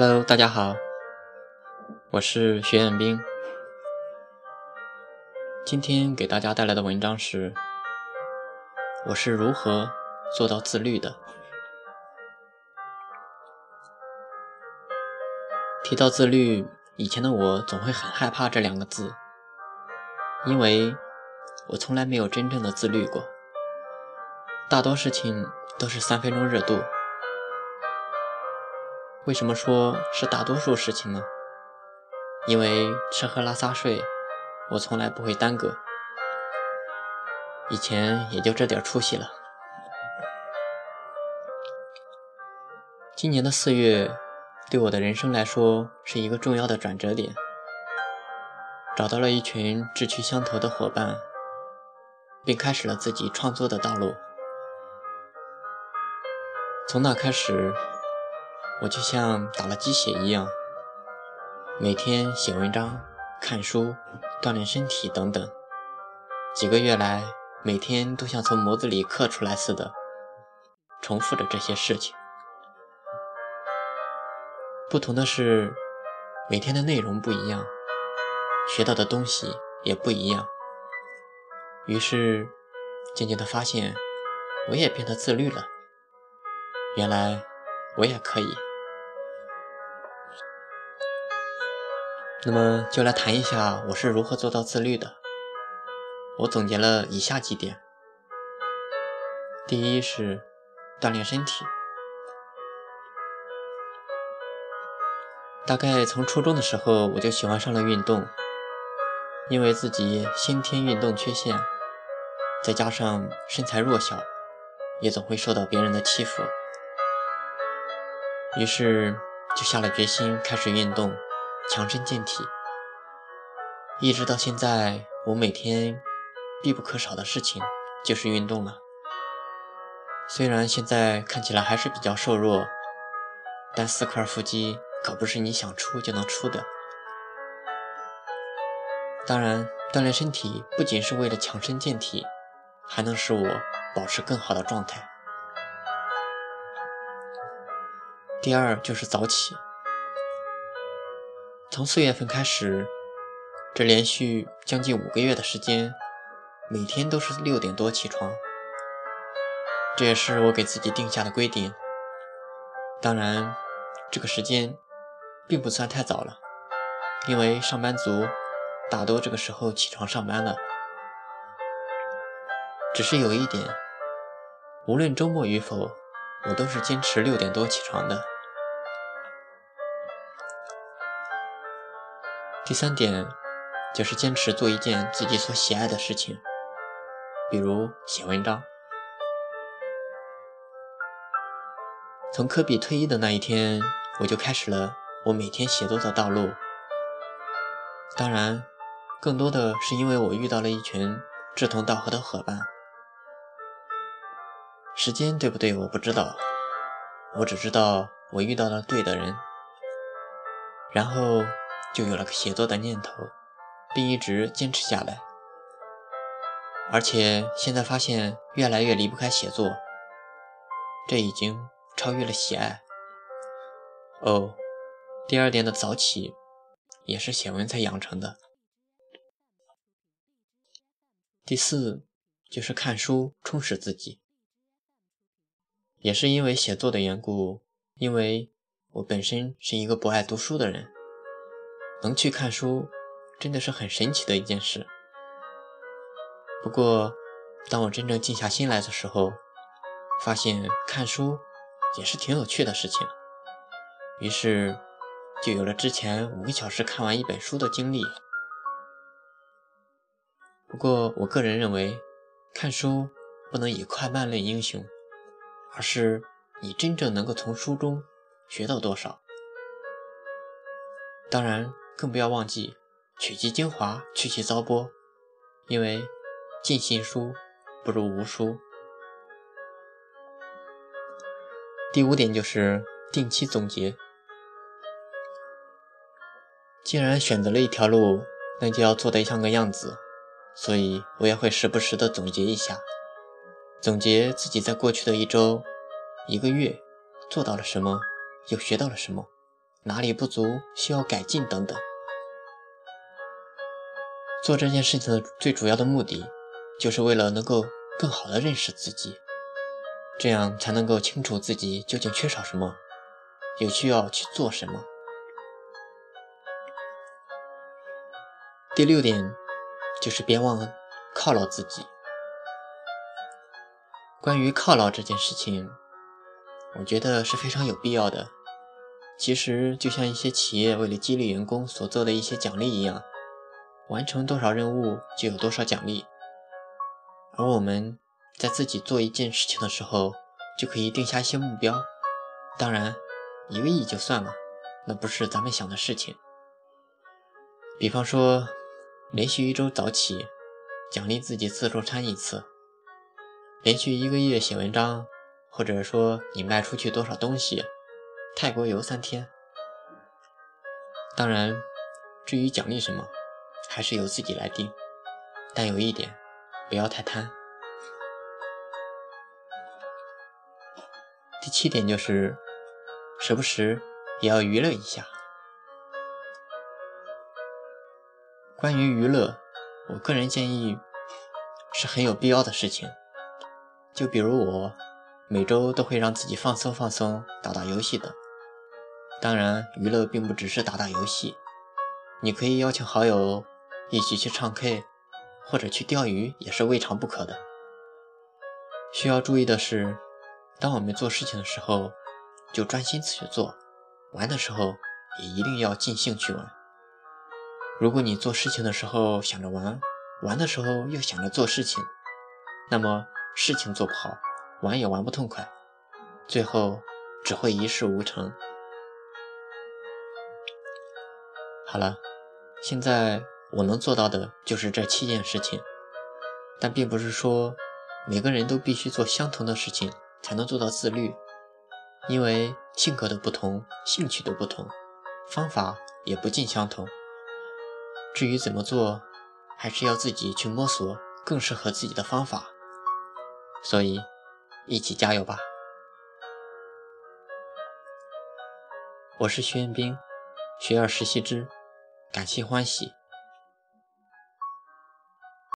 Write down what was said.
Hello，大家好，我是徐彦斌。今天给大家带来的文章是：我是如何做到自律的。提到自律，以前的我总会很害怕这两个字，因为我从来没有真正的自律过，大多事情都是三分钟热度。为什么说是大多数事情呢？因为吃喝拉撒睡，我从来不会耽搁。以前也就这点出息了。今年的四月，对我的人生来说是一个重要的转折点。找到了一群志趣相投的伙伴，并开始了自己创作的道路。从那开始。我就像打了鸡血一样，每天写文章、看书、锻炼身体等等。几个月来，每天都像从模子里刻出来似的，重复着这些事情。不同的是，每天的内容不一样，学到的东西也不一样。于是，渐渐的发现，我也变得自律了。原来，我也可以。那么就来谈一下我是如何做到自律的。我总结了以下几点：第一是锻炼身体。大概从初中的时候我就喜欢上了运动，因为自己先天运动缺陷，再加上身材弱小，也总会受到别人的欺负，于是就下了决心开始运动。强身健体，一直到现在，我每天必不可少的事情就是运动了。虽然现在看起来还是比较瘦弱，但四块腹肌可不是你想出就能出的。当然，锻炼身体不仅是为了强身健体，还能使我保持更好的状态。第二就是早起。从四月份开始，这连续将近五个月的时间，每天都是六点多起床。这也是我给自己定下的规定。当然，这个时间并不算太早了，因为上班族大多这个时候起床上班了。只是有一点，无论周末与否，我都是坚持六点多起床的。第三点就是坚持做一件自己所喜爱的事情，比如写文章。从科比退役的那一天，我就开始了我每天写作的道路。当然，更多的是因为我遇到了一群志同道合的伙伴。时间对不对？我不知道，我只知道我遇到了对的人，然后。就有了个写作的念头，并一直坚持下来。而且现在发现越来越离不开写作，这已经超越了喜爱。哦，第二点的早起也是写文才养成的。第四就是看书充实自己，也是因为写作的缘故，因为我本身是一个不爱读书的人。能去看书，真的是很神奇的一件事。不过，当我真正静下心来的时候，发现看书也是挺有趣的事情。于是，就有了之前五个小时看完一本书的经历。不过，我个人认为，看书不能以快慢论英雄，而是你真正能够从书中学到多少。当然。更不要忘记取其精华，去其糟粕，因为尽信书不如无书。第五点就是定期总结。既然选择了一条路，那就要做得像个样子，所以我也会时不时的总结一下，总结自己在过去的一周、一个月做到了什么，又学到了什么，哪里不足需要改进等等。做这件事情的最主要的目的，就是为了能够更好的认识自己，这样才能够清楚自己究竟缺少什么，有需要去做什么。第六点，就是别忘了犒劳自己。关于犒劳这件事情，我觉得是非常有必要的。其实就像一些企业为了激励员工所做的一些奖励一样，完成多少任务就有多少奖励。而我们在自己做一件事情的时候，就可以定下一些目标。当然，一个亿就算了，那不是咱们想的事情。比方说。连续一周早起，奖励自己自助餐一次；连续一个月写文章，或者说你卖出去多少东西，泰国游三天。当然，至于奖励什么，还是由自己来定。但有一点，不要太贪。第七点就是，时不时也要娱乐一下。关于娱乐，我个人建议是很有必要的事情。就比如我每周都会让自己放松放松，打打游戏的。当然，娱乐并不只是打打游戏，你可以邀请好友一起去唱 K，或者去钓鱼，也是未尝不可的。需要注意的是，当我们做事情的时候，就专心去做；玩的时候，也一定要尽兴去玩。如果你做事情的时候想着玩，玩的时候又想着做事情，那么事情做不好，玩也玩不痛快，最后只会一事无成。好了，现在我能做到的就是这七件事情，但并不是说每个人都必须做相同的事情才能做到自律，因为性格的不同，兴趣的不同，方法也不尽相同。至于怎么做，还是要自己去摸索更适合自己的方法。所以，一起加油吧！我是徐彦斌，学而时习之，感谢欢喜。